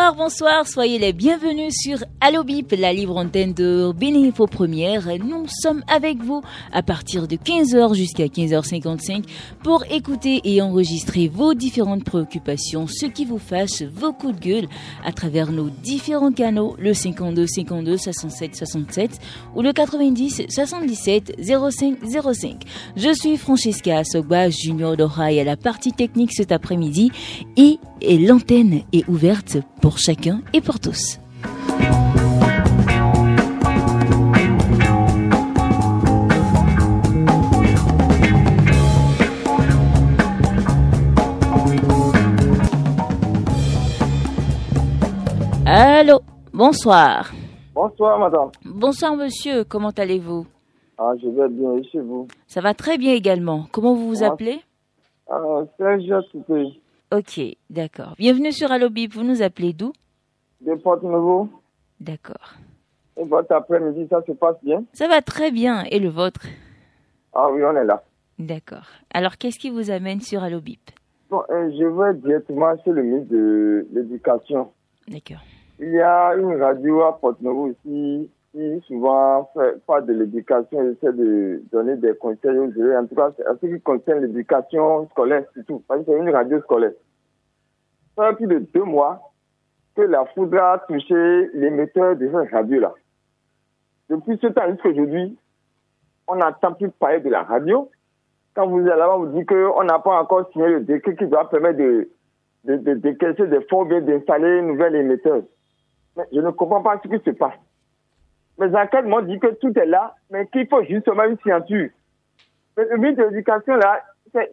Bonsoir, bonsoir, soyez les bienvenus sur Allo Bip, la libre antenne de Bénéfo Première. Nous sommes avec vous à partir de 15h jusqu'à 15h55 pour écouter et enregistrer vos différentes préoccupations, ce qui vous fâche, vos coups de gueule à travers nos différents canaux, le 52 52 67 67 ou le 90 77 05 05. Je suis Francesca Sogba, Junior d'Orail à la partie technique cet après-midi et et l'antenne est ouverte pour chacun et pour tous. Allô, bonsoir. Bonsoir, madame. Bonsoir, monsieur. Comment allez-vous? Ah, je vais bien, et chez vous? Ça va très bien également. Comment vous vous Ah. appelez? Ah, Serge Soupé, Ok, d'accord. Bienvenue sur Allo Bip. Vous nous appelez d'où? De Porte-Nouveau. D'accord. Et votre après-midi, ça se passe bien? Ça va très bien. Et le vôtre? Ah oui, on est là. D'accord. Alors, qu'est-ce qui vous amène sur Allo Bip? Bon, euh, je vais directement sur le ministre de l'Éducation. D'accord. Il y a une radio à Porte-Nouveau ici qui souvent fait part de l'éducation essaie de donner des conseils aux élèves. En tout cas, en ce qui concerne l'éducation scolaire, surtout. Parce que c'est une radio scolaire. Ça fait plus de deux mois que la foudre a touché l'émetteur de cette radio-là. Depuis ce temps jusqu'à aujourd'hui, on n'entend plus parler de la radio. Quand vous allez là-bas, vous dit qu'on n'a pas encore signé le décret qui doit permettre de, de, de décaisser des fonds bien d'installer un nouvel émetteur. Mais je ne comprends pas ce qui se passe. Mes enquêtes m'ont dit que tout est là, mais qu'il faut justement une. Mais le ministre de l'Éducation, là, c'est-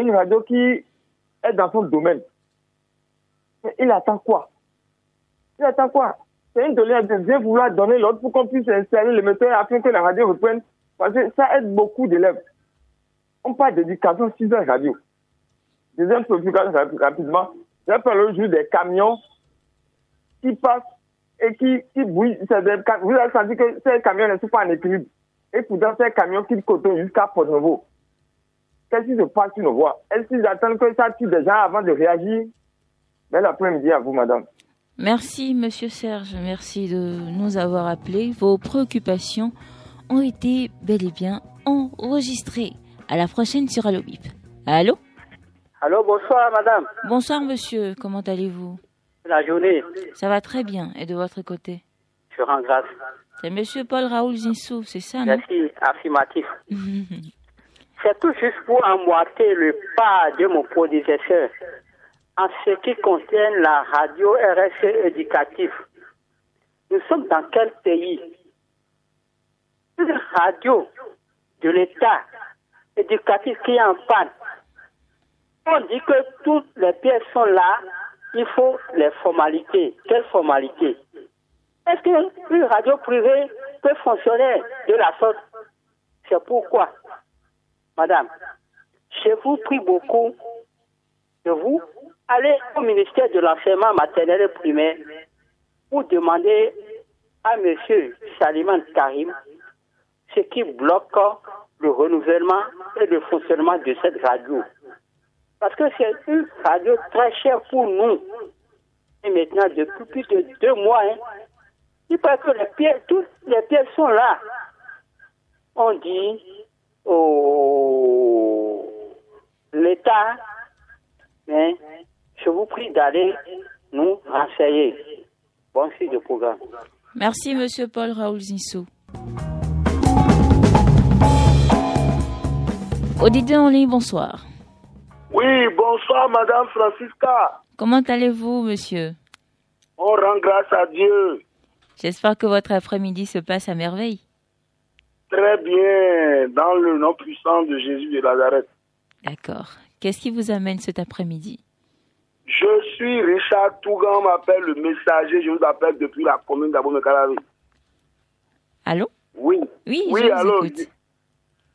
une radio qui est dans son domaine. Mais il attend quoi? Il attend quoi? C'est une donnée de bien vouloir donner l'ordre pour qu'on puisse installer le moteur afin que la radio reprenne. Parce que ça aide beaucoup d'élèves. On parle d'éducation 6 heures radio. Deuxième préoccupation rap- rapidement. J'ai parlé le jour des camions qui passent et qui, qui bouillent. Vous avez senti que ces camions ne sont pas en équilibre. Et pourtant, ces camions qui côtoient jusqu'à Port-Nouveau. Qu'est-ce qui se passe sur nos voies? Est-ce qu'ils attendent que ça tue des gens avant de réagir? Bel après-midi à vous, madame. Merci, monsieur Serge. Merci de nous avoir appelés. Vos préoccupations ont été bel et bien enregistrées. À la prochaine sur Allo Bip. Allô Allô, bonsoir madame. Bonsoir, monsieur. Comment allez-vous? La journée, Ça va très bien. Et de votre côté? Je rends grâce. C'est monsieur Paul Raoul Zinsou, c'est ça, non? Merci, affirmatif. C'est tout juste pour emboîter le pas de mon prédécesseur en ce qui concerne la radio RSE éducative. Nous sommes dans quel pays? Une radio de l'État éducatif qui est en panne. On dit que toutes les pièces sont là, il faut les formalités. Quelles formalités Est-ce qu'une radio privée peut fonctionner de la sorte C'est pourquoi, madame, je vous prie beaucoup de vous aller au ministère de l'enseignement maternel et primaire pour demander à monsieur Saliman Karim ce qui bloque le renouvellement et le fonctionnement de cette radio. Parce que c'est une radio très chère pour nous. Et maintenant, depuis plus de deux mois, hein, il paraît que les pièces, toutes les pièces sont là. On dit au l'État, mais je vous prie d'aller nous renseigner. Bon suite de programme. Merci, monsieur Paul Raoul Zinsou. Auditeur en ligne, bonsoir. Oui, bonsoir Madame Francisca. Comment allez-vous, monsieur? On rend grâce à Dieu. J'espère que votre après-midi se passe à merveille. Très bien, dans le nom puissant de Jésus de Nazareth. D'accord. Qu'est-ce qui vous amène cet après-midi? Je suis Richard Tougan, m'appelle le messager, je vous appelle depuis la commune d'Abomey-Calavi. Allô? Oui. Oui, Oui, je vous alors, écoute.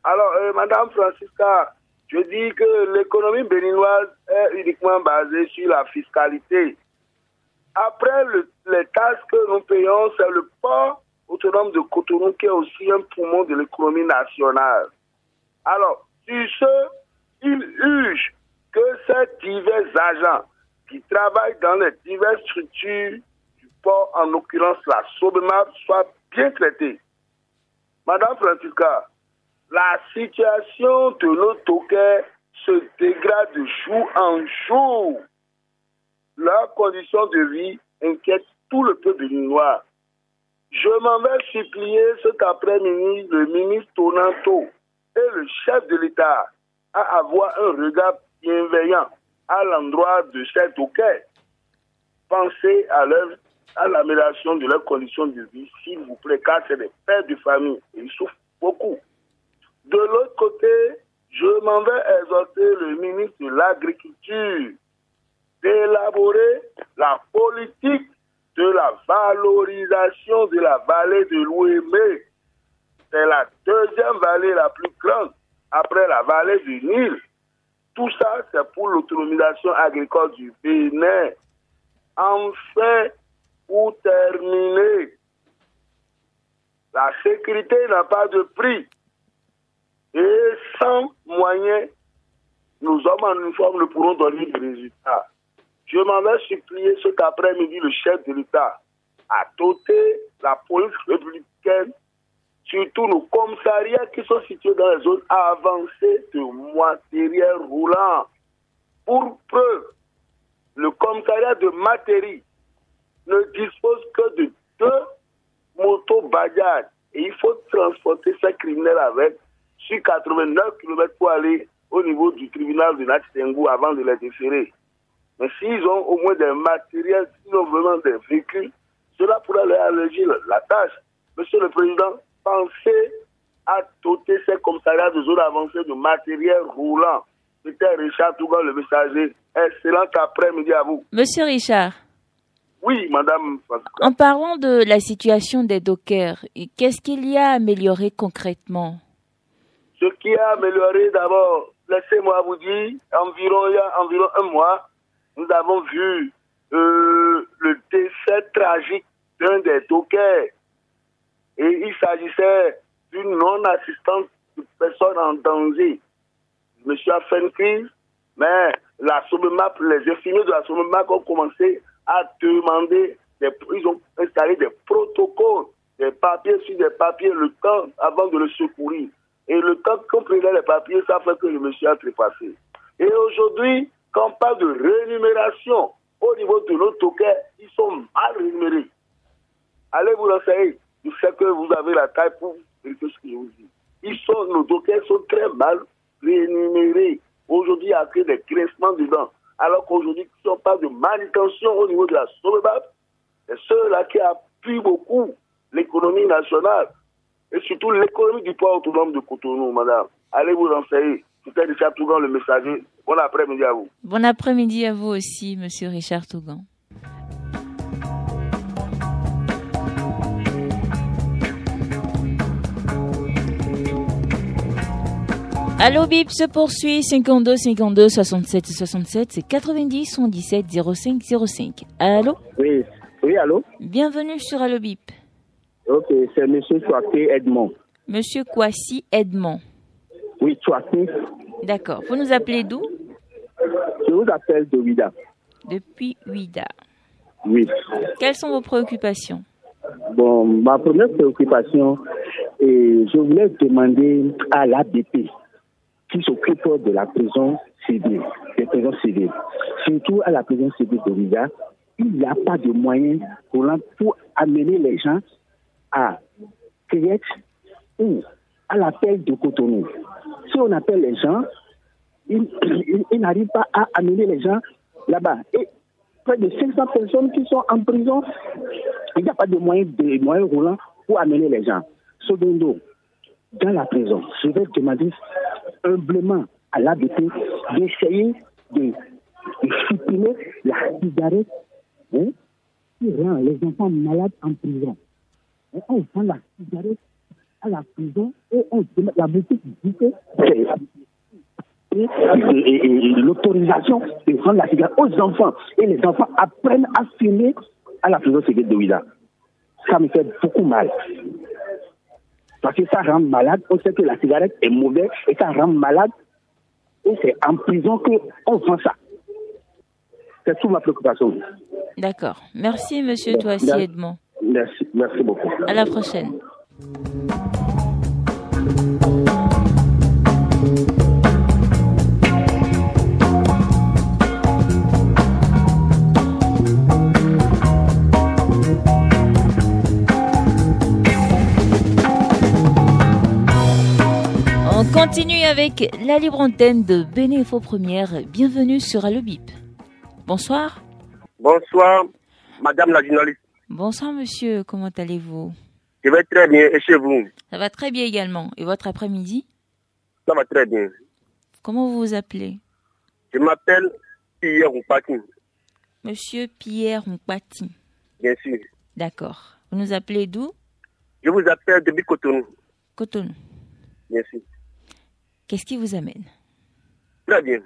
Alors, euh, Madame Francisca, je dis que l'économie béninoise est uniquement basée sur la fiscalité. Après le- les taxes que nous payons, c'est le port autonome de Cotonou qui est aussi un poumon de l'économie nationale. Alors, sur ce, il urge que ces divers agents qui travaillent dans les diverses structures du port, en l'occurrence la SOBEMAP, soient bien traités. Madame Francisca, la situation de toquets se dégrade de jour en jour. Leurs conditions de vie inquiètent tout le peuple noir. Je m'en vais supplier cet après-midi le ministre Tonanto et le chef de l'État à avoir un regard bienveillant à l'endroit de ces toquets. Pensez à leur à l'amélioration de leurs conditions de vie, s'il vous plaît, car c'est des pères de famille ils souffrent beaucoup. De l'autre côté, je m'en vais exhorter le ministre de l'Agriculture d'élaborer la politique de la valorisation de la vallée de l'Ouémé. C'est la deuxième vallée la plus grande après la vallée du Nil. Tout ça, c'est pour l'autonomisation agricole du Bénin. Enfin, pour terminer, la sécurité n'a pas de prix. Et sans moyens, nos hommes en uniforme ne pourront donner de résultats. Je m'en vais supplier cet après-midi le chef de l'État à doter la police républicaine, surtout nos commissariats qui sont situés dans les zones avancées de matériel roulant. Pour preuve, le commissariat de Matéri ne dispose que de deux motos Bajaj et il faut transporter ces criminels avec sur 89 km pour aller au niveau du tribunal de Natitengu avant de les déférer. Mais s'ils ont au moins des matériels, s'ils ont vraiment des véhicules, cela pourrait leur alléger la, tâche. Monsieur le Président, pensez à doter ces commissariats de zone avancée de matériel roulant. C'était Richard Tougan, le messager. Excellent après-midi à vous. Monsieur Richard, Oui, Madame en parlant de la situation des dockers, qu'est-ce qu'il y a à améliorer concrètement? Ce qui a amélioré d'abord, laissez-moi vous dire, environ, il y a environ un mois, nous avons vu euh, le décès tragique d'un des dockers. Et il s'agissait d'une non-assistance de personne en danger. Monsieur a fait une crise, mais la SOMEMAP, les infirmiers de la SOMEMAP ont commencé à demander, des, ils ont installé des protocoles, des papiers sur des papiers, le temps avant de le secourir. Et le temps qu'on prenait les papiers, ça fait que le monsieur a trépassé. Et aujourd'hui, quand on parle de rémunération au niveau de nos tokens, ils sont mal rémunérés. Allez vous renseigner. Je sais que vous avez la taille pour vérifier ce que je vous dis. Ils sont, nos tokens sont très mal rémunérés. Aujourd'hui, il y a que des. Alors qu'aujourd'hui, si on parle de manutention au niveau de la SOLEBAP, c'est ceux-là qui appuient beaucoup l'économie nationale et surtout l'économie du port autonome de Cotonou, madame. Allez vous renseigner. C'était Richard Tougan, le messager. Bon après-midi à vous. Bon après-midi à vous aussi, Monsieur Richard Tougan. Allo Bip se poursuit 52 52 67 67 c'est 90 77 05 05. Allô? Oui, oui, allô? Bienvenue sur Allo Bip. Ok, c'est Monsieur Chouaké Edmond. Monsieur Kwasi Edmond. Oui, Chouaké. D'accord. Vous nous appelez d'où? Je vous appelle de Ouida. Depuis Ouida. Oui. Quelles sont vos préoccupations? Bon, ma première préoccupation, et je voulais demander à l'ABP qui s'occupe de la prison civile, des prisons civiles, surtout à la prison civile de Ouida, il n'y a pas de moyens pour, pour amener les gens à Créette ou à l'appel de Cotonou. Si on appelle les gens, ils, n'arrivent pas à amener les gens là-bas. Et près de 500 personnes qui sont en prison, il n'y a pas de moyens, de moyens roulants pour amener les gens. Secondo, dans la prison, je vais demander humblement à l'ABP d'essayer de, de supprimer la cigarette hein, qui rend les enfants malades en prison. Et on prend la cigarette à la prison et on la boutique dit que l'autorisation de vendre la cigarette aux enfants. Et les enfants apprennent à fumer à la prison civile de Ouida. Ça me fait beaucoup mal. Parce que ça rend malade. On sait que la cigarette est mauvaise et ça rend malade. Et c'est en prison qu'on vend ça. C'est toute ma préoccupation. D'accord. Merci, monsieur Toissi Edmond. Merci, merci beaucoup. À la prochaine. On continue avec la libre antenne de Bénéfo Première. Bienvenue sur Alobip. Bonsoir. Bonsoir, madame la journaliste. Bonsoir, monsieur. Comment allez-vous? Je vais très bien. Et chez vous? Ça va très bien également. Et votre après-midi? Ça va très bien. Comment vous vous appelez? Je m'appelle Pierre Mpati. Monsieur Pierre Mpati. Bien sûr. D'accord. Vous nous appelez d'où? Je vous appelle depuis Cotonou. Cotonou. Bien sûr. Qu'est-ce qui vous amène? Très bien.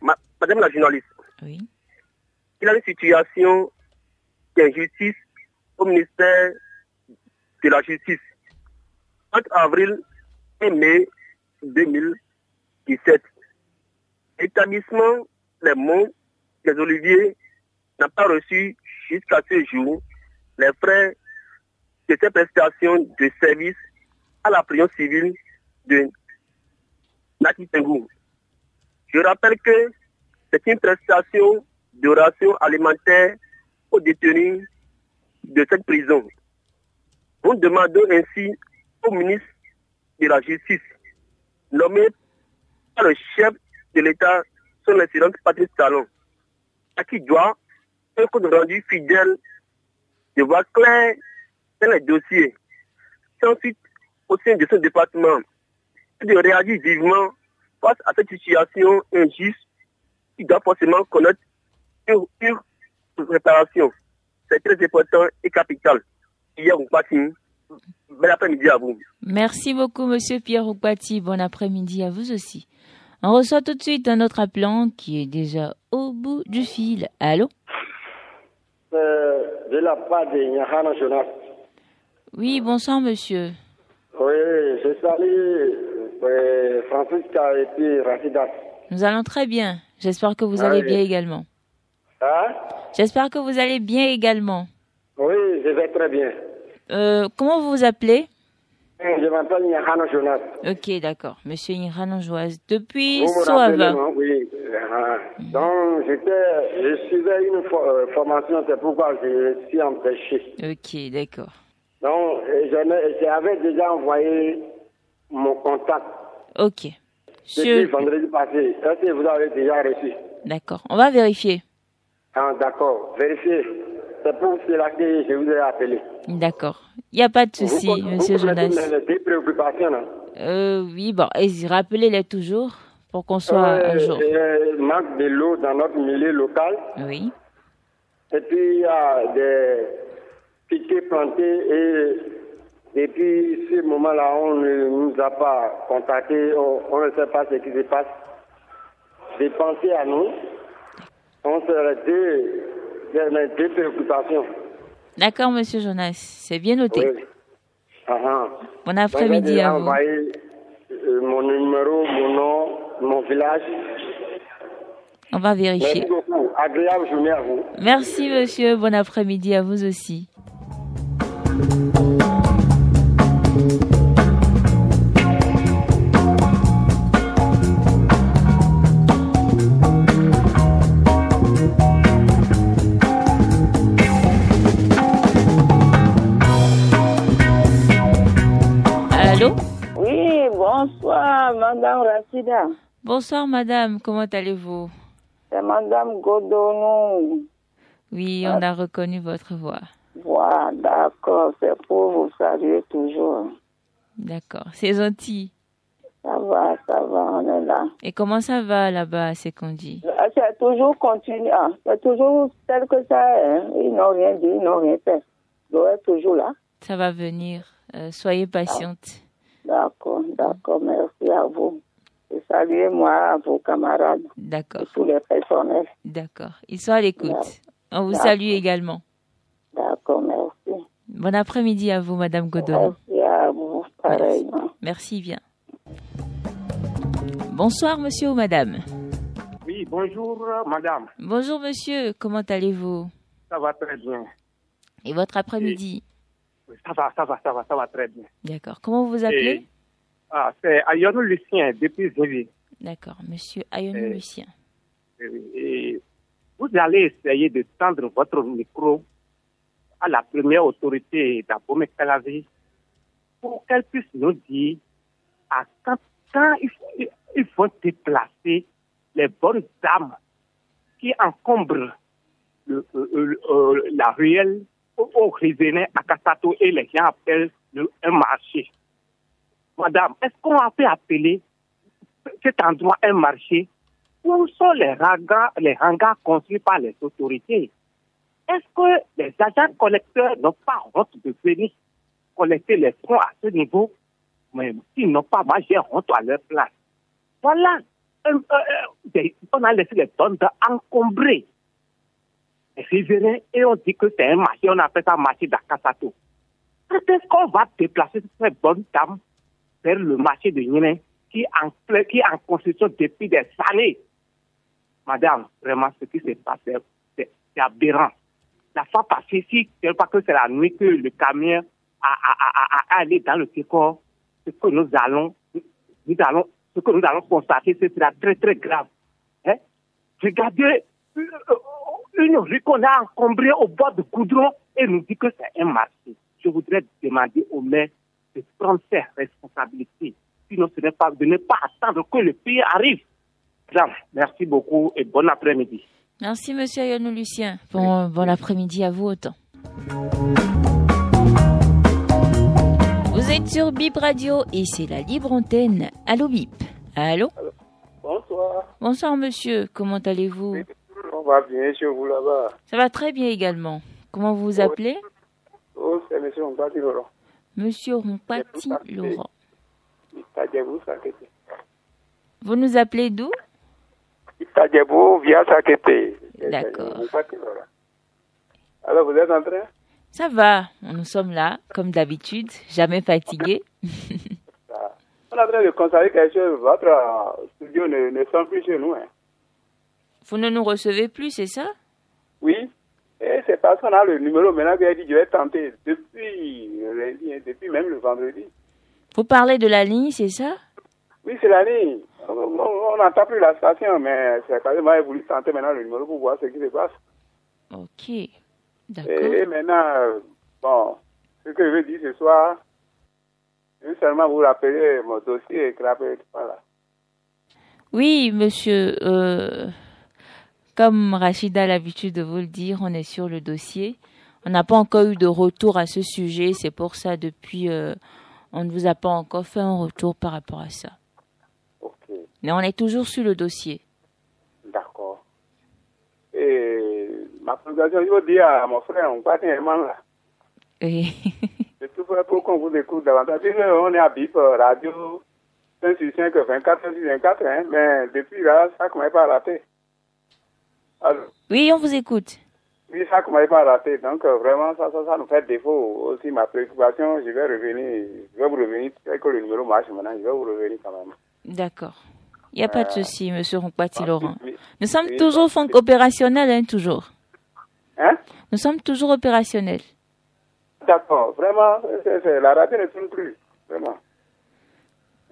madame la journaliste. Oui. Il y a une situation d'injustice au ministère de la Justice. Entre avril et mai 2017, l'établissement Les Monts des Oliviers n'a pas reçu jusqu'à ce jour les frais de ses prestations de service à la prison civile de Nakitengou. Je rappelle que c'est une prestation de ration alimentaire aux détenus de cette prison. Nous demandons ainsi au ministre de la Justice, nommé par le chef de l'État, son excellence Patrice Talon, à qui doit un compte rendu fidèle de voix claire dans les dossiers. ensuite, au sein de ce département, de réagir vivement face à cette situation injuste qui doit forcément connaître une, réparation. C'est très important et capital. Pierre Oupati, bon après-midi à vous. Merci beaucoup, monsieur Pierre Oupati. Bon après-midi à vous aussi. On reçoit tout de suite un autre appelant qui est déjà au bout du fil. Allô? Euh, De la part de Nyahana Jonas. Oui, bonsoir, monsieur. Oui, je salue euh, Francisca et puis Rafidas. Nous allons très bien. J'espère que vous allez bien également. Hein? J'espère que vous allez bien également. Oui, je vais très bien. Euh, comment vous vous appelez? Je m'appelle Nyahano Jonas. Ok, d'accord. Monsieur Nyahano Jonas. Depuis vous Soava. Oui. Uh Donc, j'étais, je suivais une euh, formation, c'est pourquoi je suis empêché. Ok, d'accord. Donc, j'avais déjà envoyé mon contact. Ok. Depuis vendredi passé. Est-ce que vous avez déjà reçu D'accord. On va vérifier. Ah, d'accord. Vérifiez. C'est pour cela que je vous ai appelé. D'accord. Il n'y a pas de souci, monsieur vous Jonas. des préoccupations, non euh, Oui, bon, et rappelez-les toujours pour qu'on soit euh, à jour. Il manque de l'eau dans notre milieu local. Oui. Et puis, il y a des piquets plantés et depuis ce moment-là, on ne nous a pas contactés, on, ne sait pas ce qui se passe. Des pensées à nous, on serait deux, deux préoccupations. D'accord, monsieur Jonas, c'est bien noté. Oui. Uh -huh. Bon après-midi à vous. envoyé euh, mon numéro, mon nom, mon village. On va vérifier. Merci beaucoup. Agréable journée à vous. Merci, monsieur. Bon après-midi à vous aussi. Madame Rachida. Bonsoir, madame. Comment allez-vous? C'est Madame Godonou. Oui, on a reconnu votre voix. Voilà, d'accord. C'est pour vous saluer toujours. D'accord. C'est gentil. Ça va, ça va, on est là. Et comment ça va là-bas, c'est qu'on dit? C'est toujours continué. Ah, c'est toujours tel que ça est. hein. Ils n'ont rien dit, ils n'ont rien fait. L'eau est toujours là. Ça va venir. Euh, soyez patiente. D'accord, d'accord, merci à vous. Et saluez-moi à vos camarades. D'accord. tous les personnels. D'accord. Ils sont à l'écoute. On vous salue également. D'accord, merci. Bon après-midi à vous, Madame Godon. Merci à vous, pareillement. Merci, bien. Bonsoir, monsieur ou madame? Oui, bonjour, madame. Bonjour, monsieur. Comment allez-vous? Ça va très bien. Et votre après-midi? Ça va, ça va, ça va, ça va très bien. D'accord. Comment vous vous appelez? Ah, C'est Ayonou Lucien, depuis Zévi. D'accord, monsieur Ayonou Lucien. Et vous allez essayer de tendre votre micro à la première autorité d'Abomey Kalavi pour qu'elle puisse nous dire à quand, quand il, faut, déplacer les bonnes dames qui encombrent le, euh, la ruelle au, au à Kassato et les gens appellent un marché. Madame, est-ce qu'on a fait appeler cet endroit un marché? Où sont les hangars, construits par les autorités? Est-ce que les agents collecteurs n'ont pas honte de venir collecter les fonds à ce niveau? Mais s'ils n'ont pas, moi j'ai honte à leur place. Voilà, euh, euh, on a laissé les tonnes encombrer et on dit que c'est un marché, on appelle ça marché d'Akasato. Quand est-ce qu'on va déplacer cette bonne dame vers le marché de Niéné qui en, en construction depuis des années Madame, vraiment, ce qui s'est passé, c'est aberrant. La fois passée, si c'est pas que c'est la nuit que le camion a, allé dans le décor, ce que nous allons, nous allons, ce que nous allons constater, c'est très, très grave. Hein? Regardez, euh, une rue qu'on a encombrée au bord de Coudron et nous dit que c'est un marché. Je voudrais demander au maire de prendre ses responsabilités. Sinon, ce n'est pas, de ne pas attendre que le pays arrive. merci beaucoup et bon après-midi. Merci, monsieur Ayonou Lucien. Bon, bon après-midi à vous autant. Vous êtes sur Bip Radio et c'est la libre antenne. Allô Bip. Allô Bonsoir. Bonsoir, monsieur. Comment allez-vous? Va bien chez vous là-bas. Ça va très bien également. Comment vous vous appelez Oh, c'est monsieur Rompati Laurent. Monsieur Rompati Laurent. Vous nous appelez d'où via Sakete. D'accord. Alors, vous êtes en train Ça va, nous sommes là, comme d'habitude, jamais fatigués. On est en train de constater chose. Votre studio ne, ne sont plus chez nous. Hein. Vous ne nous recevez plus, c'est ça? Oui. Et c'est parce qu'on a le numéro maintenant qui a dit je vais tenter depuis hein, depuis même le vendredi. Vous parlez de la ligne, c'est ça? Oui, c'est la ligne. On n'entend plus la station, mais c'est quand même voulu tenter maintenant le numéro pour voir ce qui se passe. Ok. D'accord. Et, maintenant, bon, ce que je veux dire ce soir, je veux seulement vous rappeler mon dossier et voilà. Oui, monsieur. Euh, comme Rachida a l'habitude de vous le dire, on est sur le dossier. On n'a pas encore eu de retour à ce sujet. C'est pour ça, depuis, euh, on ne vous a pas encore fait un retour par rapport à ça. Mais on est toujours sur le dossier. D'accord. Et ma présentation, je veux dire à mon frère, on tellement là. Oui. C'est tout pour qu'on vous écoute davantage. On est à BIP euh, Radio 5 sur 5, 24 sur 24, hein, mais depuis là, ça ne m'a pas raté. Oui, on vous écoute. Oui, ça ne m'avait pas raté. Donc, euh, vraiment, ça, ça, ça, nous fait défaut aussi. Ma préoccupation, je vais revenir, je vais vous revenir. C'est que le numéro marche maintenant, je vais vous revenir quand même. D'accord. Il n'y a pas de euh, souci, monsieur Rompati Laurent. Nous sommes toujours opérationnels, hein, toujours. Hein? Nous sommes toujours opérationnels. D'accord. Vraiment, la radio ne tourne plus. Vraiment.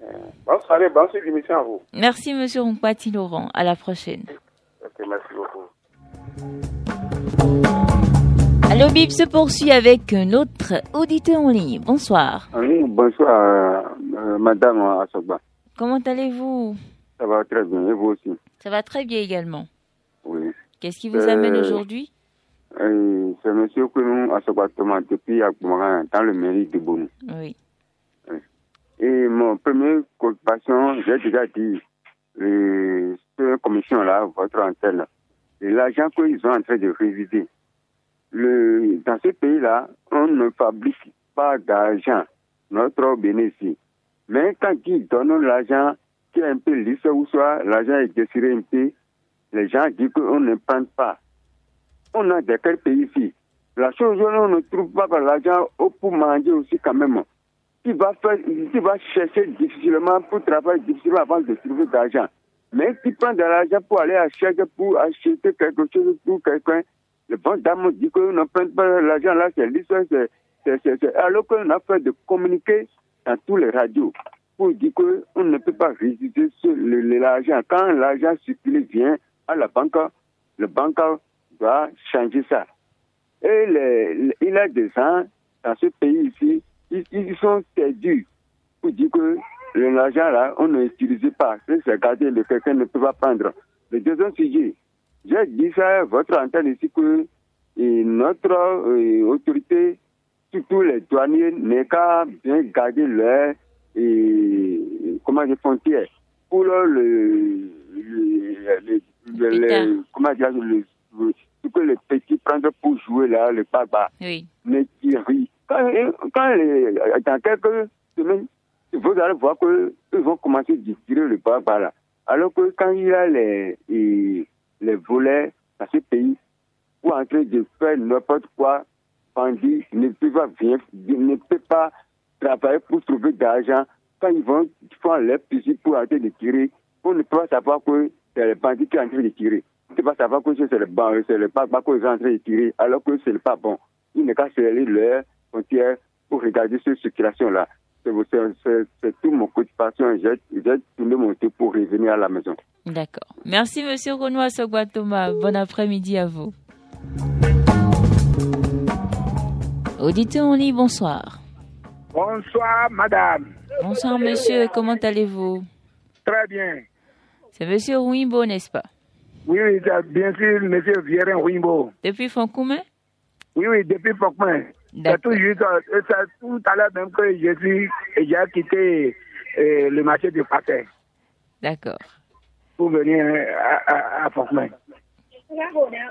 Euh, bonne soirée, bonne émission à vous. Merci, monsieur Rompati Laurent. À la prochaine merci beaucoup. Allo Bib se poursuit avec notre auditeur en ligne. Bonsoir. Oui, bonsoir, euh, madame Asogba. Comment allez-vous? Ça va très bien, et vous aussi? Ça va très bien également. Oui. Qu'est-ce qui vous amène euh, aujourd'hui? euh, C'est monsieur Kounou Asogba Thomas depuis Akoumaran, dans le mairie de Bonou. Oui. Et mon première préoccupation, j'ai déjà dit, commission-là, votre antenne, l'argent qu'ils sont en train de réviser. Le, dans ce pays-là, on ne fabrique pas d'argent notre bénéfice. Mais quand ils donnent l'argent qui est un peu lisse ou soit l'argent est désiré un peu, les gens disent qu'on ne prend pas. On a de quel pays ici La chose, on ne trouve pas l'argent pour manger aussi quand même. Tu vas, faire, chercher difficilement pour travailler difficilement avant de trouver de l'argent. Mais tu prends de l'argent pour aller acheter, pour acheter quelque chose pour quelqu'un. Le bon dame dit qu'on ne prend pas l'argent là, c'est l'histoire. Alors qu'on a fait de communiquer dans tous les radios pour dire qu'on ne peut pas résister sur l'argent. Quand l'argent circule vient à la banque, le banque doit changer ça. Et les, il y a des gens dans ce pays ici, ils, sont perdus pour dire que l'argent là, on ne l'utilise pas. C'est gardé, le quelqu'un ne peut pas prendre. Le deuxième sujet, j'ai dit ça à votre antenne ici que et notre euh, autorité, surtout les douaniers, n'est qu'à bien garder comment dire, frontières pour le, le, le, le comment dire, le, ce que les petits prennent pour jouer là, le papa. Oui. Mais quand, quand les, dans quelques semaines, vous allez voir qu'ils vont commencer à tirer le là. Alors que quand il y a les, les, les volets dans ce pays, pour en train de faire n'importe quoi, bandit ne peut pas venir, ne peut pas travailler pour trouver de l'argent. Quand ils vont faire leur fusil pour arrêter de tirer, on ne peut pas savoir que c'est le bandit qui est en train de tirer. On ne peut pas savoir que c'est le banc, c'est le pas qui est en train de tirer, alors que c'est pas bon. Ils ne qu'à serrer leur frontière pour regarder cette circulation-là. C'est tout mon coup de passion. J'ai tourné mon tour pour revenir à la maison. D'accord. Merci, Monsieur Renoir Sogwatoma. Bon après-midi à vous. Auditeur en ligne, bonsoir. Bonsoir, madame. Bonsoir, monsieur. Comment allez-vous? Très bien. C'est monsieur Wimbo, n'est-ce pas? Oui, oui, bien sûr, monsieur Vierin Wimbo. Depuis Foncoumen Oui, oui, depuis Foncoumen. C'est tout juste, c'est tout à l'heure même que je suis, j'ai quitté euh, le marché de Paquet. D'accord. Pour venir à, à, à Foncoumen.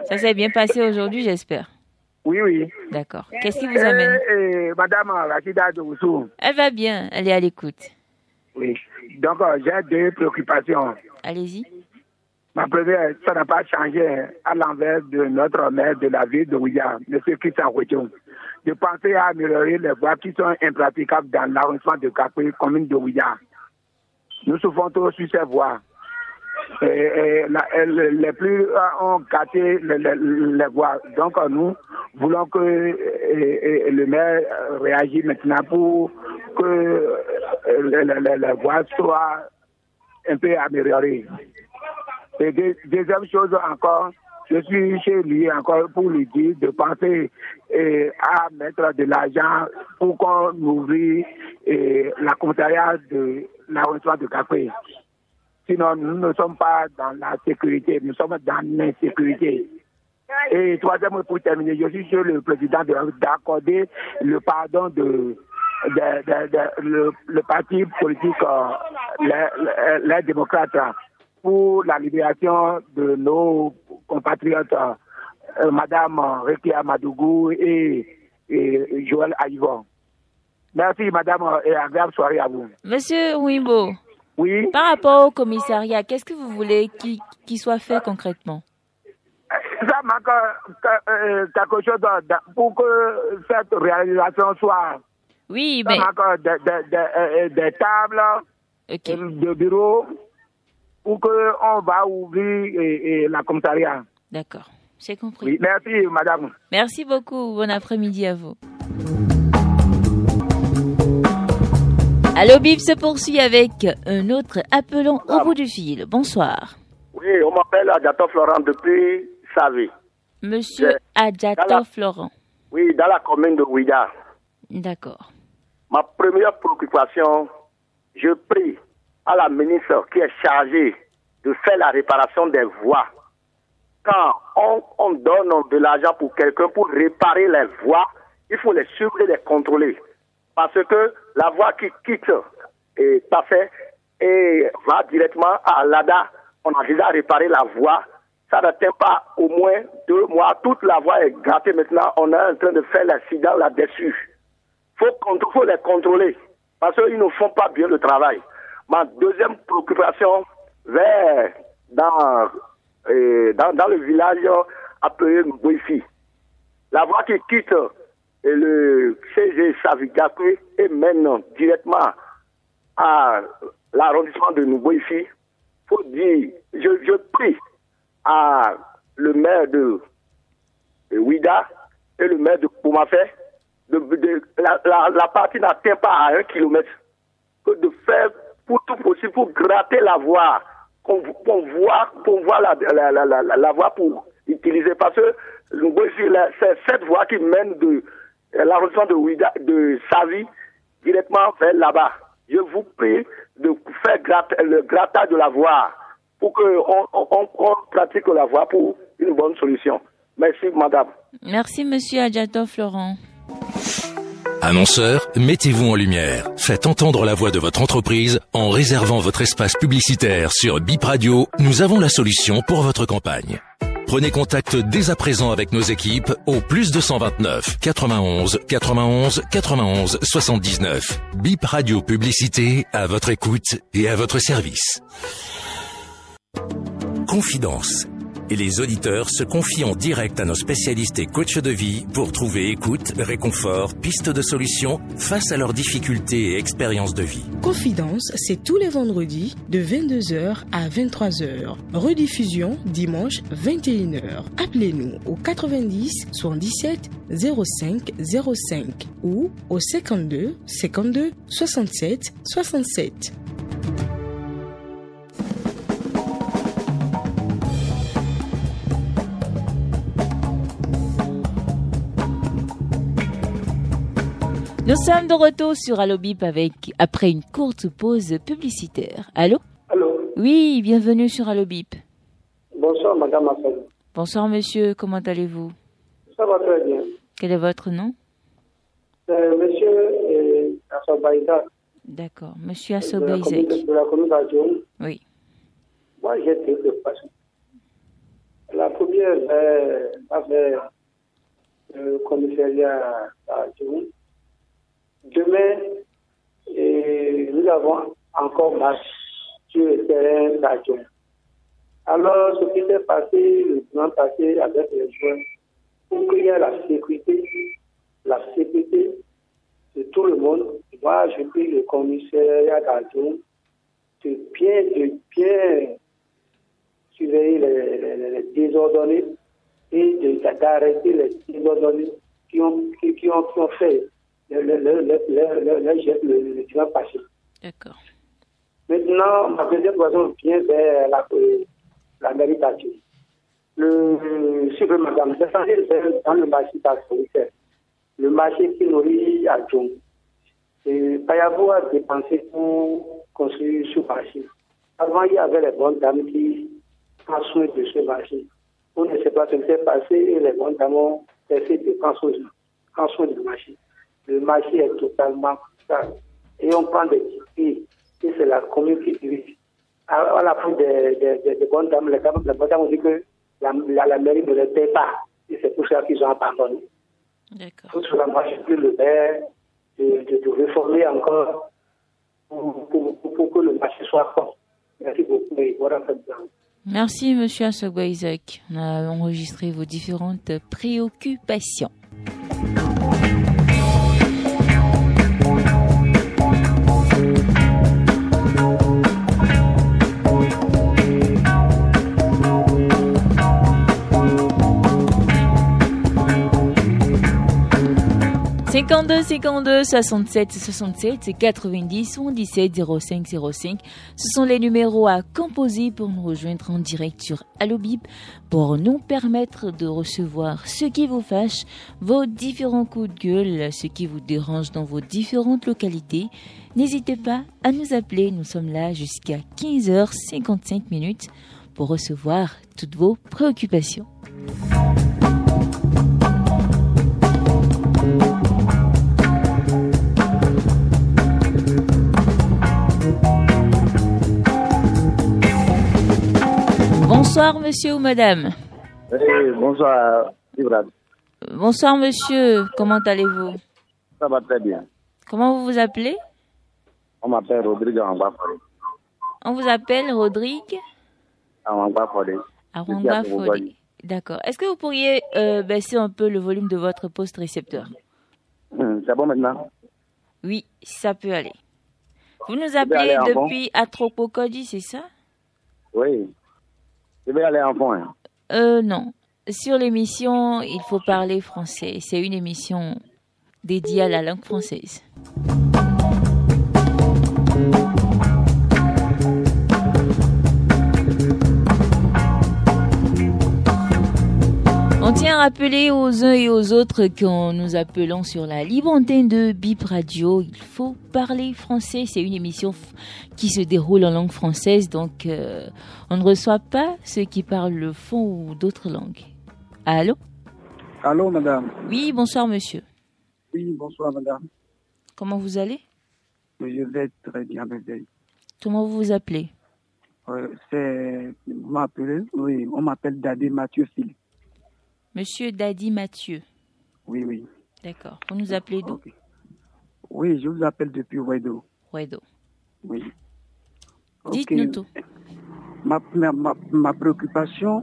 Ça s'est bien passé aujourd'hui, j'espère. Oui, oui. D'accord. Qu'est-ce qui vous amène? euh, Madame Rachida Doussou. Elle va bien, elle est à l'écoute. Oui. Donc, euh, j'ai deux préoccupations. Allez-y. Ma première, ça n'a pas changé à l'envers de notre maire de la ville de Ouya, M. Christian Ouétion, de penser à améliorer les voies qui sont impraticables dans l'arrondissement de Capé, commune de Ouya. Nous souffrons trop sur ces voies. Et, les plus ont gâté les, voies. Donc, nous voulons que et, le maire réagisse maintenant pour que les, les voies soient un peu améliorées. Et deuxième chose encore, je suis chez lui encore pour lui dire de penser eh, à mettre de l'argent pour qu'on ouvre eh, la commissariat de l'arrondissement de Café. Sinon, nous ne sommes pas dans la sécurité, nous sommes dans l'insécurité. Et troisième, pour terminer, je suis chez le président d'accorder le pardon de, le, parti politique, euh, les, les démocrates pour la libération de nos compatriotes, euh, Madame Rekia Madougou et, et Joël Aïvon. Merci, Madame, et agréable soirée à vous. Monsieur Wimbo. Oui? Par rapport au commissariat, qu'est-ce que vous voulez qu'il qu soit fait concrètement? Ça manque euh, quelque chose pour que cette réalisation soit. Oui, ça mais. manque des de, de, de, tables, okay. de bureaux pour qu'on va ouvrir et, et la commissariat. D'accord, j'ai compris. Oui, merci, madame. Merci beaucoup. Bon après-midi à vous. Allo Bib se poursuit avec un autre appelant au bout du fil. Bonsoir. Oui, on m'appelle Adjato Florent depuis Savé. Monsieur Adjato Florent. Oui, dans la commune de Ouida. D'accord. Ma première préoccupation, je prie à la ministre qui est chargée de faire la réparation des voies. Quand on, on donne de l'argent pour quelqu'un pour réparer les voies, il faut les suivre et les contrôler. Parce que la voie qui quitte et parfait et va directement à l'ADA, on a déjà réparé la voie. Ça n'atteint pas au moins deux mois. Toute la voie est gâtée maintenant. On est en train de faire l'accident là-dessus. faut, faut les contrôler parce qu'ils ne font pas bien le travail. Ma deuxième préoccupation vers dans, dans, le village appelé Mbouifi. La voie qui quitte le CG Savigakwe et mène directement à l'arrondissement de Mbouifi. Faut dire, je, je prie à le maire de, Ouida et le maire de Poumafé de, la, la, partie n'atteint pas à un kilomètre que de faire pour tout possible pour gratter la voie, qu'on voit, qu'on voit la, la, la, la, voie pour utiliser. Parce que c'est cette voie qui mène de l'arrondissement de, de Savi directement vers là-bas. Je vous prie de faire le grattage de la voie pour qu'on on, on, pratique la voie pour une bonne solution. Merci, madame. Merci, monsieur Adjato Florent. Annonceur, mettez-vous en lumière. Faites entendre la voix de votre entreprise en réservant votre espace publicitaire sur Bip Radio. Nous avons la solution pour votre campagne. Prenez contact dès à présent avec nos équipes au plus 229 91 91 91 79. Bip Radio Publicité à votre écoute et à votre service. Confidence et les auditeurs se confient en direct à nos spécialistes et coachs de vie pour trouver écoute, réconfort, pistes de solutions face à leurs difficultés et expériences de vie. Confidence, c'est tous les vendredis de 22h à 23h. Rediffusion dimanche 21h. Appelez-nous au 90 77 05 05 ou au 52 52 67 67. Nous sommes de retour sur Allo Bip avec, après une courte pause publicitaire. Allô Allô Oui, bienvenue sur Allo Bip. Bonsoir, madame Bonsoir, monsieur. Comment allez-vous? Ça va très bien. Quel est votre nom? Euh, Monsieur Assobaïda. D'accord. Monsieur Assobaïzek. De, la commune d'Adjoum. Oui. Moi, j'ai deux préoccupations. La première, c'est le commissariat d'Adjoum Demain, nous avons encore marché sur le terrain d'Adjon. Alors, ce qui s'est passé le plan passé avec les jeunes, pour qu'il y ait la sécurité, la sécurité de tout le monde, moi, je prie le commissariat d'Adjon de bien, de bien surveiller les, désordonnés et d'arrêter les désordonnés qui ont, qui, qui ont fait le, le, le, le passé. D'accord. Maintenant, ma deuxième question vient vers la, la méritation. Le super madame, c'est dans le marché d'Afrique, le marché qui nourrit à Djong. Et Payabo a dépensé pour construire ce marché. Avant, il y avait les bonnes dames qui prennent soin de ce marché. On ne sait pas ce qui s'est passé et les bonnes dames ont essayé de prendre soin du marché le marché est totalement stable. Et on prend des tickets, et c'est la commune qui dirige. À, la fin des, des, des, bonnes dames, les, les bonnes dames ont dit que la, la, mairie ne les paie pas. Et c'est pour ça qu'ils ont abandonné. D'accord. Tout cela, moi, je peux le faire, de, de, de réformer encore pour, pour, pour, que le marché soit fort. Merci beaucoup. Et Merci, Monsieur Assogba Isaac. On a enregistré vos différentes préoccupations. 52 52 67 67 90 77 05 05. Ce sont les numéros à composer pour nous rejoindre en direct sur Allobip pour nous permettre de recevoir ce qui vous fâche, vos différents coups de gueule, ce qui vous dérange dans vos différentes localités. N'hésitez pas à nous appeler, nous sommes là jusqu'à 15h55 minutes pour recevoir toutes vos préoccupations. Bonsoir, monsieur ou madame. bonsoir, Ibrahim. Bonsoir, monsieur. Comment allez-vous? Ça va très bien. Comment vous vous appelez? On m'appelle Rodrigue Awangba Fodé. On vous appelle Rodrigue? D'accord. Est-ce que vous pourriez euh, baisser un peu le volume de votre poste récepteur? Hum, C'est bon maintenant? Oui, ça peut aller. Vous nous appelez depuis Atropocodi, c'est ça? Oui. Je vais aller en fond. Euh, non. Sur l'émission, il faut parler français. C'est une émission dédiée à la langue française. On tient à rappeler aux uns et aux autres qu'en nous appelant sur la libre antenne de Bip Radio, il faut parler français. C'est une émission qui se déroule en langue française, donc euh, on ne reçoit pas ceux qui parlent le fond ou d'autres langues. Allô? Allô, madame. Oui, bonsoir monsieur. Oui, bonsoir, madame. Comment vous allez? Je vais très bien, bébé. Comment vous vous appelez? Euh, c'est, vous m'appelez, oui, on m'appelle Dadé Mathieu Philippe. Monsieur Dadi Mathieu. Oui, oui. D'accord. Vous nous appelez d'où? Oui, je vous appelle depuis Wedo. Wedo. Oui. Dites-nous tout. Ma, ma, ma, ma préoccupation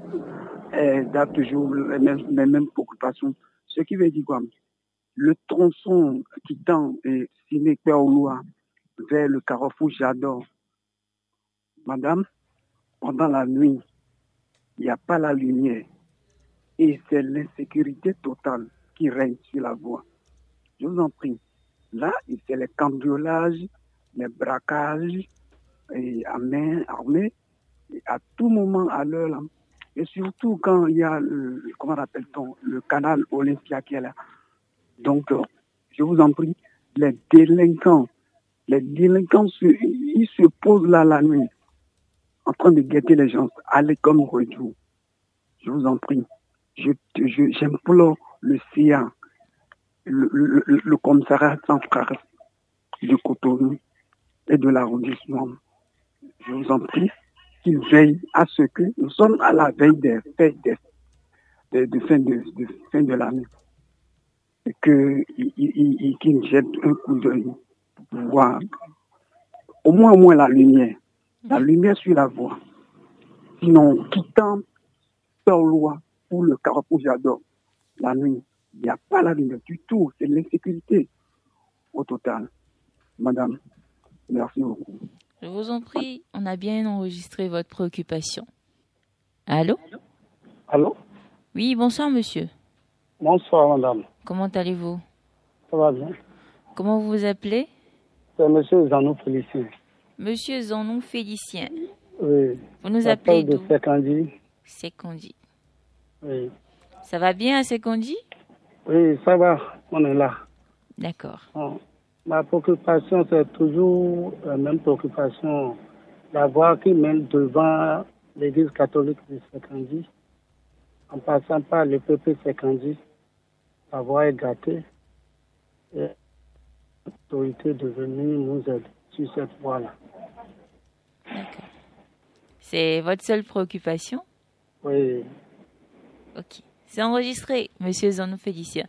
est date toujours les mêmes, les mêmes préoccupations. Ce qui veut dire quoi? Le tronçon qui tend et Siné Péoloa vers le carrefour J'adore. Madame, pendant la nuit, il n'y a pas la lumière. Et c'est l'insécurité totale qui règne sur la voie. Je vous en prie. Là, c'est les cambriolages, les braquages, et à main armée, et à tout moment, à l'heure. Et surtout quand il y a, le, comment appelle-t-on, le canal Olympia qui est là. Donc, euh, je vous en prie, les délinquants, les délinquants, ils se posent là la nuit, en train de guetter les gens, allez comme retour. Je vous en prie, j'implore le CIA, le, le, le- commissariat central de Cotonou et de l'arrondissement. Je vous en prie qu'ils veillent à ce que nous sommes à la veille des fêtes de, de, fin de, de fin de l'année. Et qu'ils jettent un coup d'œil pour voir au moins, au moins la lumière. La lumière sur la voie. Sinon, quittant loi ou le carrefour J'adore, la nuit, il n'y a pas la lumière du tout. C'est l'insécurité au total. Madame, merci beaucoup. Je vous en prie, on a bien enregistré votre préoccupation. Allô? Allô? Oui, bonsoir monsieur. Bonsoir, madame. Comment allez-vous? Ça va bien Comment vous vous appelez? C'est monsieur Zanou Félicien. Monsieur Zanon Félicien. Oui. Vous nous appelez de d'où? Sekondi. Sekondi. Oui. Ça va bien à Sekondi Oui, ça va. On est là. D'accord. Bon. Ma préoccupation, c'est toujours la même préoccupation. La voie qui mène devant l'église catholique de Sekondi, en passant par le PP Sekondi, la voie est gâtée. Et l'autorité de venir nous aider sur cette voie-là. C'est votre seule préoccupation? Oui. Ok. C'est enregistré, monsieur Zanon Félicien.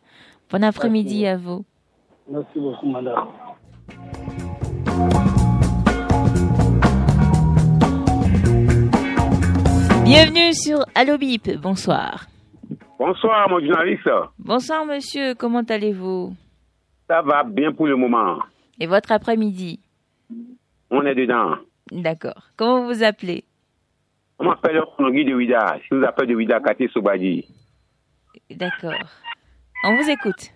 Bon après-midi à vous. Merci beaucoup, madame. Bienvenue sur Allo Bip. Bonsoir. Bonsoir, mon journaliste. Bonsoir monsieur, comment allez-vous? Ça va bien pour le moment. Et votre après-midi? On est dedans. D'accord. Comment vous vous appelez? On m'appelle Onogui de Ouida. Je nous appelle de Ouida Kati Sobadi. D'accord. On vous écoute.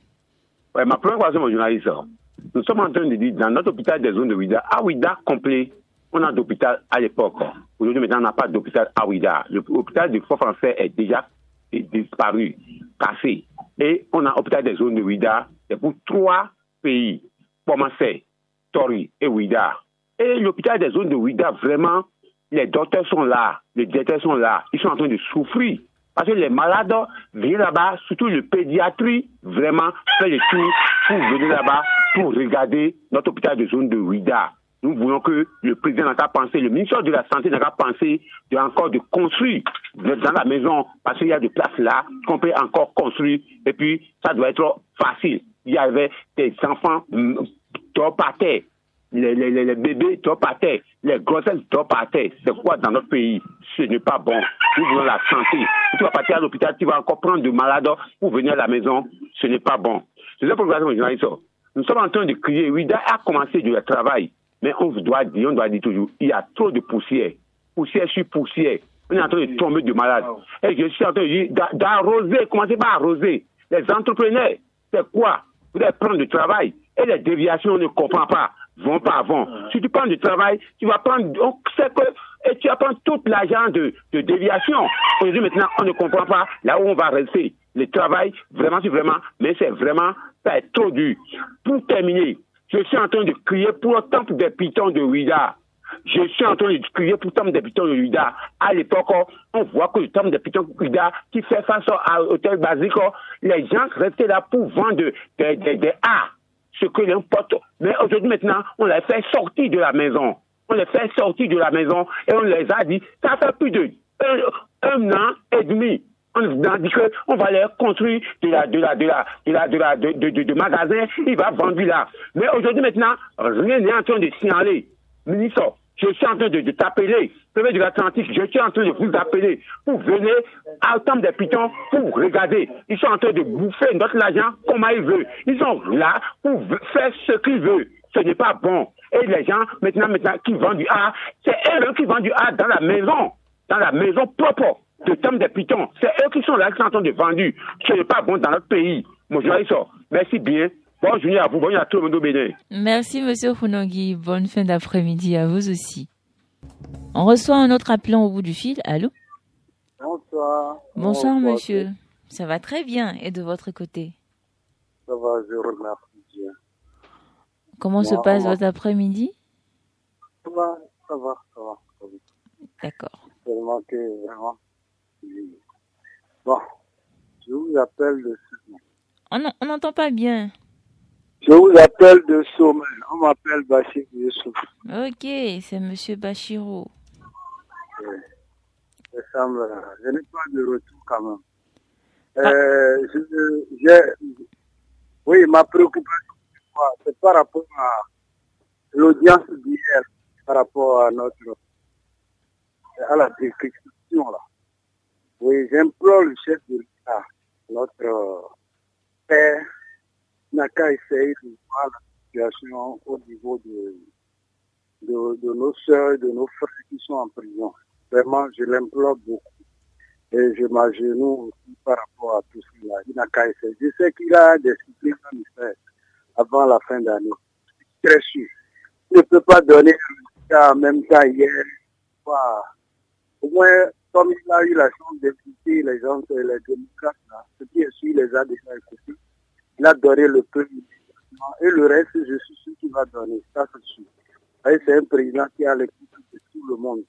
Ouais, ma première question, mon journaliste. Nous sommes en train de dire, dans notre hôpital des zones de Ouida, à Ouida complet, on a d'hôpital à l'époque. Aujourd'hui, maintenant, on n'a pas d'hôpital à Ouida. L'hôpital du Fort français est déjà disparu, cassé. Et on a hôpital des zones de Ouida, c'est pour trois pays, Pomassé, Tori et Ouida. Et l'hôpital des zones de Ouida, vraiment, les docteurs sont là, les directeurs sont là, ils sont en train de souffrir. Parce que les malades viennent là-bas, surtout le pédiatrie, vraiment fait le tour pour venir là-bas, pour regarder notre hôpital de zone de Ouida. Nous voulons que le président n'a qu'à penser, le ministère de la Santé n'a qu'à penser de encore de construire dans la maison, parce qu'il y a des places là qu'on peut encore construire, et puis ça doit être facile. il y avait des enfants top à terre, les, les, les, bébés top à terre, les grossesses top à terre. C'est quoi dans notre pays? Ce n'est pas bon. Nous voulons la santé. tu vas partir à l'hôpital, tu vas encore prendre du malade pour venir à la maison. Ce n'est pas bon. C'est ça pourquoi nous sommes en train de crier. Oui, a commencé du travail. Mais on doit dire, on doit dire toujours, il y a trop de poussière. Poussière sur poussière. On est en train de tomber de malade. Et je suis en train de dire d'arroser, commencez par arroser. Les entrepreneurs, c'est quoi? Vous allez prendre du travail. Et les déviations, on ne comprend pas. Vont pas avant. Si tu prends du travail, tu vas prendre, donc c'est que, et tu vas prendre tout l'argent de, de déviation. Aujourd'hui, maintenant, on ne comprend pas là où on va rester. Le travail, vraiment, c'est vraiment, mais c'est vraiment, ça est trop dur. Pour terminer, je suis en train de crier pour le temple des pitons de Ouida. Je suis en train de crier pour le temple des pitons de Ouida. À l'époque, on voit que le temple des pitons de Ouida, qui fait face à l'hôtel basique, les gens restaient là pour vendre des, des, des arts, ce que n'importe. Mais aujourd'hui, maintenant, on les fait sortir de la maison. On les fait sortir de la maison et on les a dit, ça fait plus de un an et demi on a dit qu'on va aller construire de la, de la, de la, de la, de la, de, de, de, magasins, il va vendre là. Mais aujourd'hui maintenant, rien n'est en train de signaler. Ministre, je suis en train de, t'appeler, premier de l'Atlantique, je suis en train de vous appeler pour venir à temps des pitons pour regarder. Ils sont en train de bouffer notre argent comme ils veulent. Ils sont là pour faire ce qu'ils veulent. Ce n'est pas bon. Et les gens, maintenant, maintenant, qui vendent du A, c'est eux qui vendent du A dans la maison, dans la maison propre de Tom des Pitons. C'est eux qui sont là, qui sont en train de vendre. Ce n'est pas bon dans notre pays. Mon ça. Merci bien. Bonne journée à vous. Bonne journée à tout le monde au Bénin. Merci, monsieur Funongi. Bonne fin d'après-midi à vous aussi. On reçoit un autre appelant au bout du fil. Allô? Bonsoir. Bonsoir, monsieur. Ça va très bien. Et de votre côté? Ça va, je remercie bien. Comment se passe votre après-midi? Ça va, ça va, ça va. D'accord. Seulement que vraiment, Bon, je vous appelle de On n'entend pas bien. Je vous appelle de Sommet. On m'appelle Bachir Youssouf. Ok, c'est Monsieur Bachiro. Je n'ai pas de retour quand même. Ah. Euh, oui, ma préoccupation, c'est par rapport à l'audience d'hier, par rapport à notre à la description là. Oui, j'implore le chef de l'État, notre père, n'a qu'à essayer de voir la situation au niveau de, de, nos soeurs, de nos frères qui sont en prison. Vraiment, je l'implore beaucoup. Et je m'agenouille aussi par rapport à tout cela. Il n'a qu'à essayer. Je sais qu'il a des supplices à avant la fin d'année. Très sûr. Il ne peut pas donner un en même temps hier. Au moins, comme il a eu la chance d'écouter les gens, les démocrates, là, ce qui est sûr, les a déjà écoutés. Il a donné le peu Et le reste, je suis sûr qu'il va donner. Ça, c'est sûr. C'est un président qui a l'écoute de tout le monde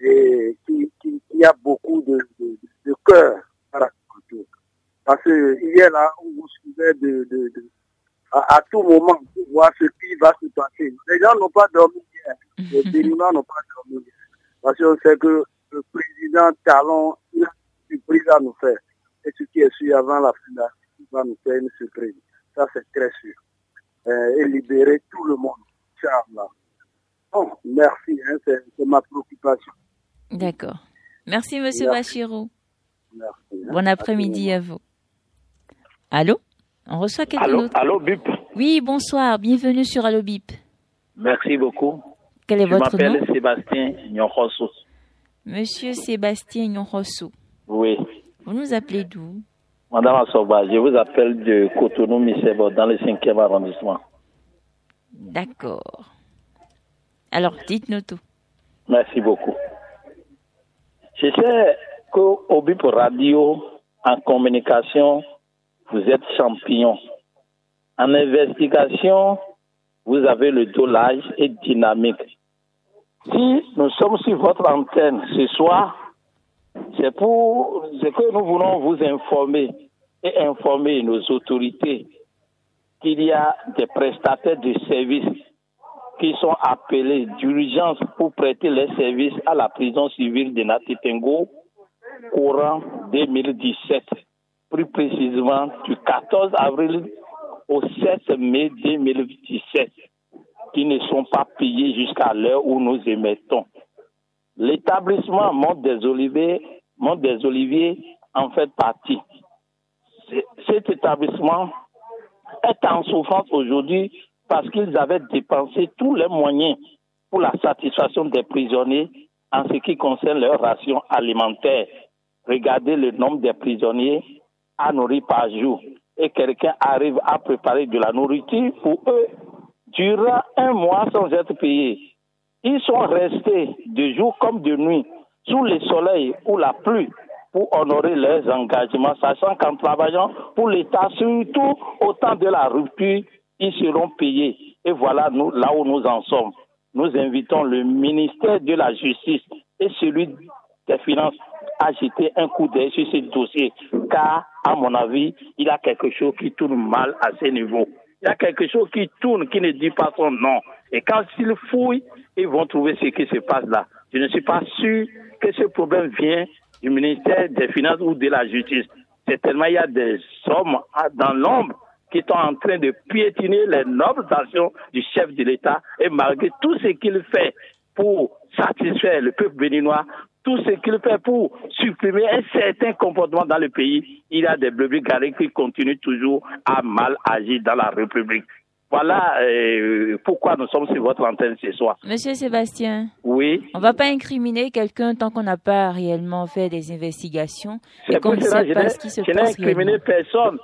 et qui, qui, a beaucoup de, de, de cœur par rapport Parce que hier, là, on vous suivait de, de, à, tout moment pour voir ce qui va se passer. Les gens n'ont pas dormi hier. Les Béninois n'ont pas dormi hier. Parce qu'on sait que le président Talon, il a une surprise à nous faire. Et ce qui est sûr, avant la fin va nous faire une surprise. Ça, c'est très sûr. Euh, et libérer tout le monde. Inch'Allah. Bon, merci, hein, c'est ma préoccupation. D'accord. Merci, Monsieur Bachirou. Merci. Hein. Bon après-midi à vous. Allô? On reçoit quelqu'un d'autre? Allô, Bip? Oui, bonsoir. Bienvenue sur Allo Bip. Merci beaucoup. Quel est votre nom? Je m'appelle Sébastien Nyonrosso. Monsieur Sébastien Nyonrosso. Oui. Vous nous appelez d'où? Madame Assoba, je vous appelle de Cotonou-Missebo, dans le 5e arrondissement. D'accord. Alors, dites-nous tout. Merci beaucoup. Je sais qu'au BIP Radio, en communication, vous êtes champion. En investigation, vous avez le dos large et dynamique. Si nous sommes sur votre antenne ce soir, c'est pour ce que nous voulons vous informer et informer nos autorités qu'il y a des prestataires de services qui sont appelés d'urgence pour prêter les services à la prison civile de Natitengo courant 2017, plus précisément du 14 avril au 7 mai 2017 qui ne sont pas payés jusqu'à l'heure où nous émettons. L'établissement Monte des Oliviers, des Oliviers en fait partie. Cet établissement est en souffrance aujourd'hui parce qu'ils avaient dépensé tous les moyens pour la satisfaction des prisonniers en ce qui concerne leur ration alimentaire. Regardez le nombre de prisonniers à nourrir par jour. Et quelqu'un arrive à préparer de la nourriture pour eux durant un mois sans être payés. Ils sont restés de jour comme de nuit sous le soleil ou la pluie pour honorer leurs engagements, sachant qu'en travaillant pour l'État, surtout au temps de la rupture, ils seront payés. Et voilà là où nous en sommes. Nous invitons le ministère de la Justice et celui des Finances à jeter un coup d'œil sur ce dossier, car, à mon avis, il y a quelque chose qui tourne mal à ce niveau. Il y a quelque chose qui tourne, qui ne dit pas son nom. Et quand ils fouillent, ils vont trouver ce qui se passe là. Je ne suis pas sûr que ce problème vient du ministère des Finances ou de la Justice. C'est tellement il y a des hommes dans l'ombre qui sont en train de piétiner les nobles actions du chef de l'État et malgré tout ce qu'il fait pour satisfaire le peuple béninois, tout ce qu'il fait pour supprimer un certain comportement dans le pays, il y a des brebis garés qui continuent toujours à mal agir dans la République. Voilà euh, pourquoi nous sommes sur votre antenne ce soir. Monsieur Sébastien. Oui. On ne va pas incriminer quelqu'un tant qu'on n'a pas réellement fait des investigations et qu'on ne sait pas ce qui se passe. Je n'ai incriminé personne.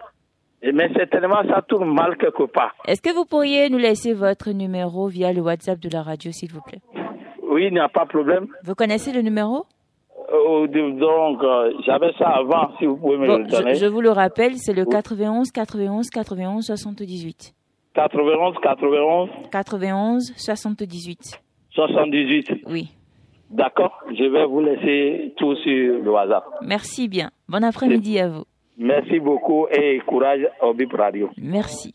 Mais certainement, ça tourne mal quelque part. Est-ce que vous pourriez nous laisser votre numéro via le WhatsApp de la radio, s'il vous plaît? Oui, il n'y a pas de problème. Vous connaissez le numéro? Euh, Donc, euh, j'avais ça avant, si vous pouvez me bon, le donner. Je, je, vous le rappelle, c'est le 91 91 91 78. 91 91 91 78. 78. Oui. D'accord, je vais vous laisser tout sur le WhatsApp. Merci bien. Bon après-midi à vous. Merci beaucoup et courage au BIP Radio. Merci.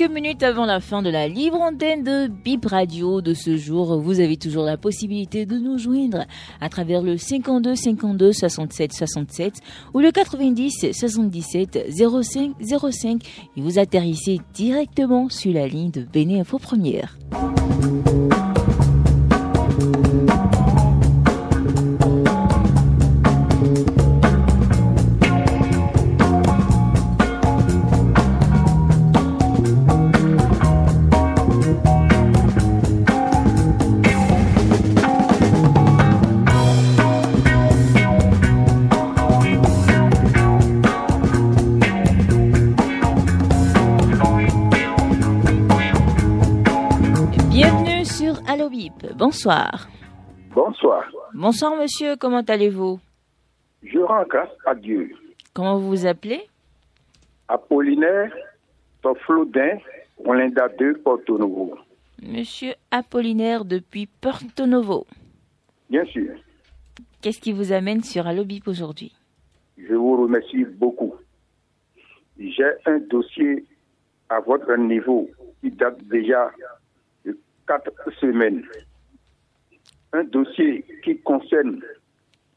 Quelques minutes avant la fin de la libre antenne de Bip Radio de ce jour, vous avez toujours la possibilité de nous joindre à travers le 52 52 67 67 ou le 90 77 05 05 et vous atterrissez directement sur la ligne de Béné Info Première. Bonsoir. Bonsoir. Bonsoir monsieur, comment allez-vous? Je rends grâce à Dieu. Comment vous vous appelez? Apollinaire Toflodin, Olinda 2, Porto Novo. Monsieur Apollinaire depuis Porto Novo. Bien sûr. Qu'est-ce qui vous amène sur Allobip aujourd'hui? Je vous remercie beaucoup. J'ai un dossier à votre niveau qui date déjà de quatre semaines un dossier qui concerne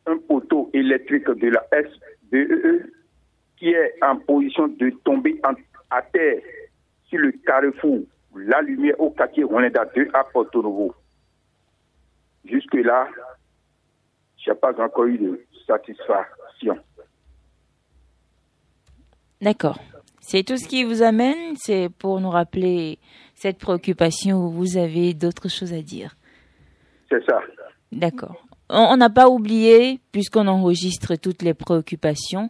un poteau électrique de la SDE qui est en position de tomber à terre sur le carrefour La Lumière au quartier Rwanda 2 à Porto Novo. Jusque-là, je n'ai pas encore eu de satisfaction. D'accord. C'est tout ce qui vous amène, c'est pour nous rappeler cette préoccupation où vous avez d'autres choses à dire. C'est ça. D'accord. On n'a pas oublié, puisqu'on enregistre toutes les préoccupations,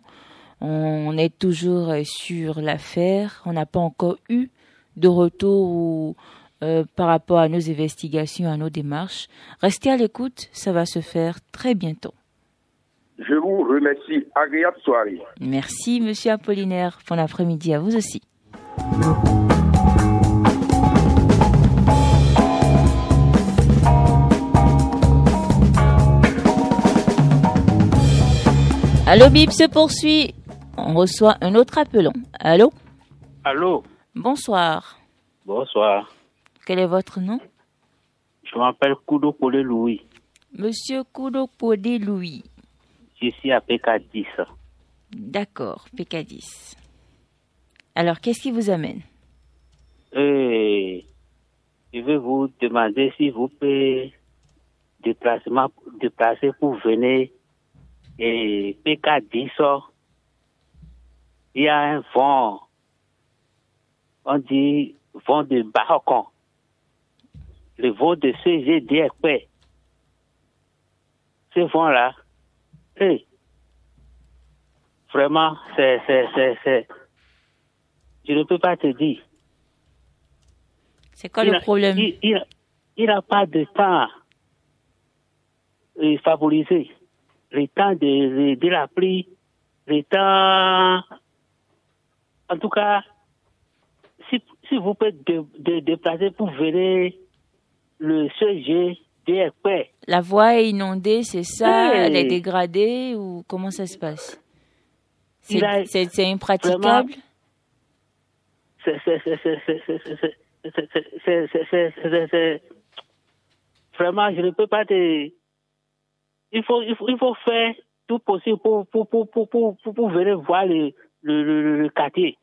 on est toujours sur l'affaire. On n'a pas encore eu de retour euh, par rapport à nos investigations, à nos démarches. Restez à l'écoute, ça va se faire très bientôt. Je vous remercie. Agréable soirée. Merci, monsieur Apollinaire. Bon après-midi à vous aussi. Allô, Bip se poursuit. On reçoit un autre appelon. Allô? Allô? Bonsoir. Bonsoir. Quel est votre nom? Je m'appelle Kudo Podé Louis. Monsieur Kudo Podé Louis. Je suis à PK10. D'accord, PK10. Alors, qu'est-ce qui vous amène? Euh, Je vais vous demander si vous pouvez déplacement, déplacer pour venir et PK10. Il y a un vent, on dit vent de Barocon. Le vent de CGDFP. Ce vent-là, Hey. Vraiment, c'est, c'est, c'est, c'est, je ne peux pas te dire. C'est quoi le problème? Il n'a pas de temps euh, favorisé. Le temps de, de, la pluie, le temps. En tout cas, si, si vous pouvez de, déplacer pour venir le CG la voie est inondée, c'est ça Elle est dégradée ou comment ça se passe C'est impraticable Vraiment, je ne peux pas te... Il faut, il faut, il faut faire tout possible pour, pour, pour, pour, pour, pour, venir voir le, le, le, le quartier.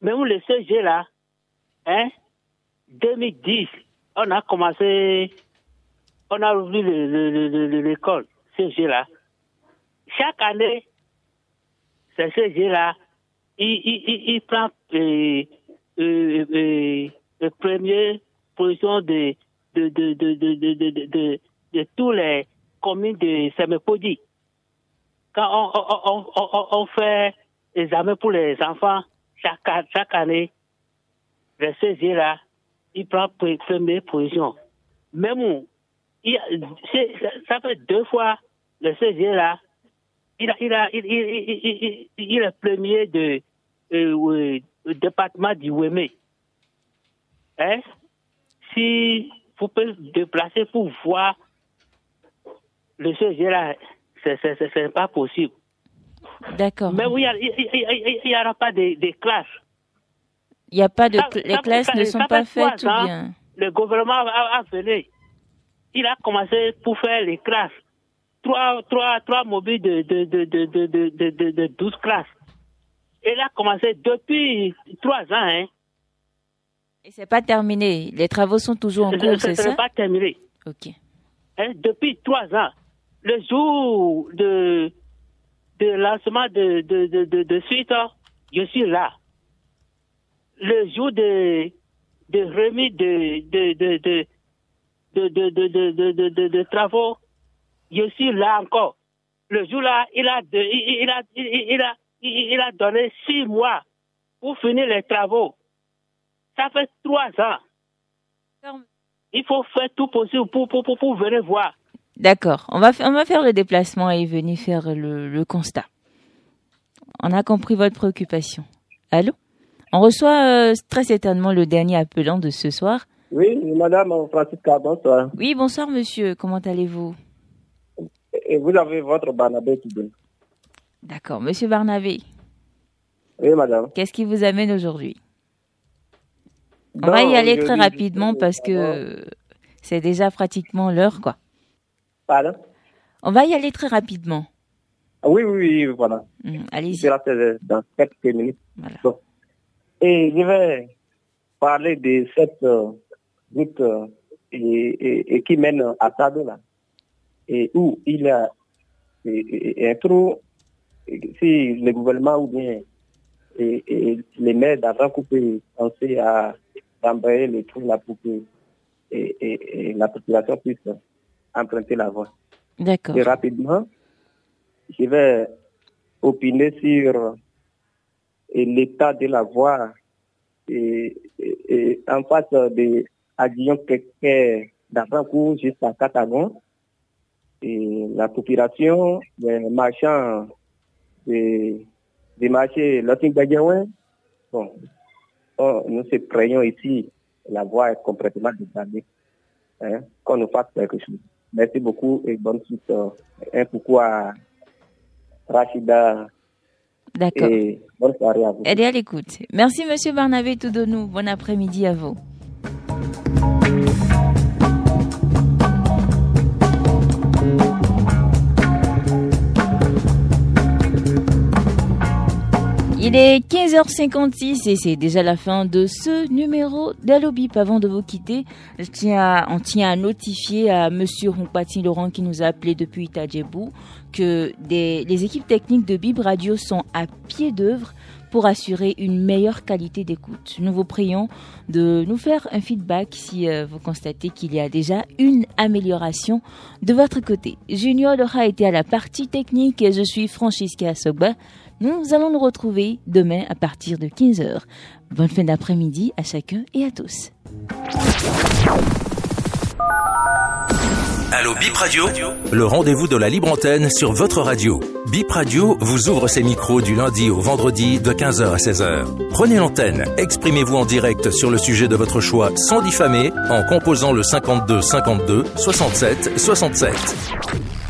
Même le CG là, hein, 2010, on a commencé on a ouvert l'école, CG-là. Chaque année, ce CG-là, il, il, il, prend euh, euh, euh, la première position de, de, de, de, de, de, de, de, tous les communes de Semepodi. Quand on, on, on, on, fait les examens pour les enfants, chaque, chaque année, le CG-là, il prend première position. Même il, ça fait deux fois le 16 là. Il, a, il, a, il, il, il, est premier de, euh, département du Wémé. Hein? Si vous pouvez déplacer pour voir le 16 là, c'est pas possible. D'accord. Mais oui, il n'y aura pas de, de classes. Il n'y a pas de. les classes ne sont pas faites ou bien? Le gouvernement a, a venu il a commencé pour faire les classes. Trois, trois, trois mobiles de, de, de, de, de, de, de, 12 classes. Il a commencé depuis trois ans. Hein. Et c'est pas terminé. Les travaux sont toujours en cours, c'est ça? C'est pas terminé. Ok. Hein, depuis trois ans. Le jour de, de lancement de, de, de, de, suite, je suis là. Le jour de, de remise de, de, de, de, de, de, de, de, de, de, travaux, je suis là encore. Le jour-là, il a, il, a, il, a, il a donné six mois pour finir les travaux. Ça fait trois ans. Il faut faire tout possible pour, pour, pour, pour venir voir. D'accord. On va, on va faire le déplacement et venir faire le, le constat. On a compris votre préoccupation. Allô? On reçoit euh, très certainement le dernier appelant de ce soir. Oui, madame Francisca, bonsoir. Oui, bonsoir monsieur, comment allez-vous? Et vous avez votre Barnabé qui vient. D'accord, monsieur Barnabé. Oui, madame. Qu'est-ce qui vous amène aujourd'hui? On va y aller très rapidement parce que c'est déjà pratiquement l'heure, quoi. Pardon On va y aller très rapidement. Ah oui, oui, oui, voilà. Mm, Allez-y. Dans quelques minutes. Donc, et je vais parler de cette euh, route euh, et, et- et qui mène à Sado, là. Et où il y a un trou, si le gouvernement ou bien et, et les maires d'avant coupé penser à embrayer le trou là pour que et la population puisse emprunter la voie. D'accord. Et rapidement, je vais opiner sur l'état de la voie et, et- et en face de Aguillon Kéké d'Avrancourt jusqu'à Catagon. Et la population, les marchands des, des marchés Lotin bon, oh, nous se craignons ici, la voie est complètement dégradée. Hein, qu'on nous fasse quelque chose. Merci beaucoup et bonne suite. euh, un coucou à Rachida D'accord. et bonne soirée à vous. Elle est à l'écoute. Merci, Monsieur Barnabé Toudonou. Bon après-midi à vous. Il est 15h56 et c'est déjà la fin de ce numéro d'Allobip. Avant de vous quitter, on tient à notifier à Monsieur Rompati Laurent qui nous a appelé depuis Tadjebou que les équipes techniques de Bib Radio sont à pied d'œuvre pour assurer une meilleure qualité d'écoute. Nous vous prions de nous faire un feedback si euh, vous constatez qu'il y a déjà une amélioration de votre côté. Junior aura été à la partie technique et je suis Francisca Sogba. Nous allons nous retrouver demain à partir de 15h. Bonne fin d'après-midi à chacun et à tous. Allô Bip Radio? Le rendez-vous de la libre antenne sur votre radio. Bip Radio vous ouvre ses micros du lundi au vendredi de 15h à 16h. Prenez l'antenne, exprimez-vous en direct sur le sujet de votre choix sans diffamer en composant le 52 52 67 67.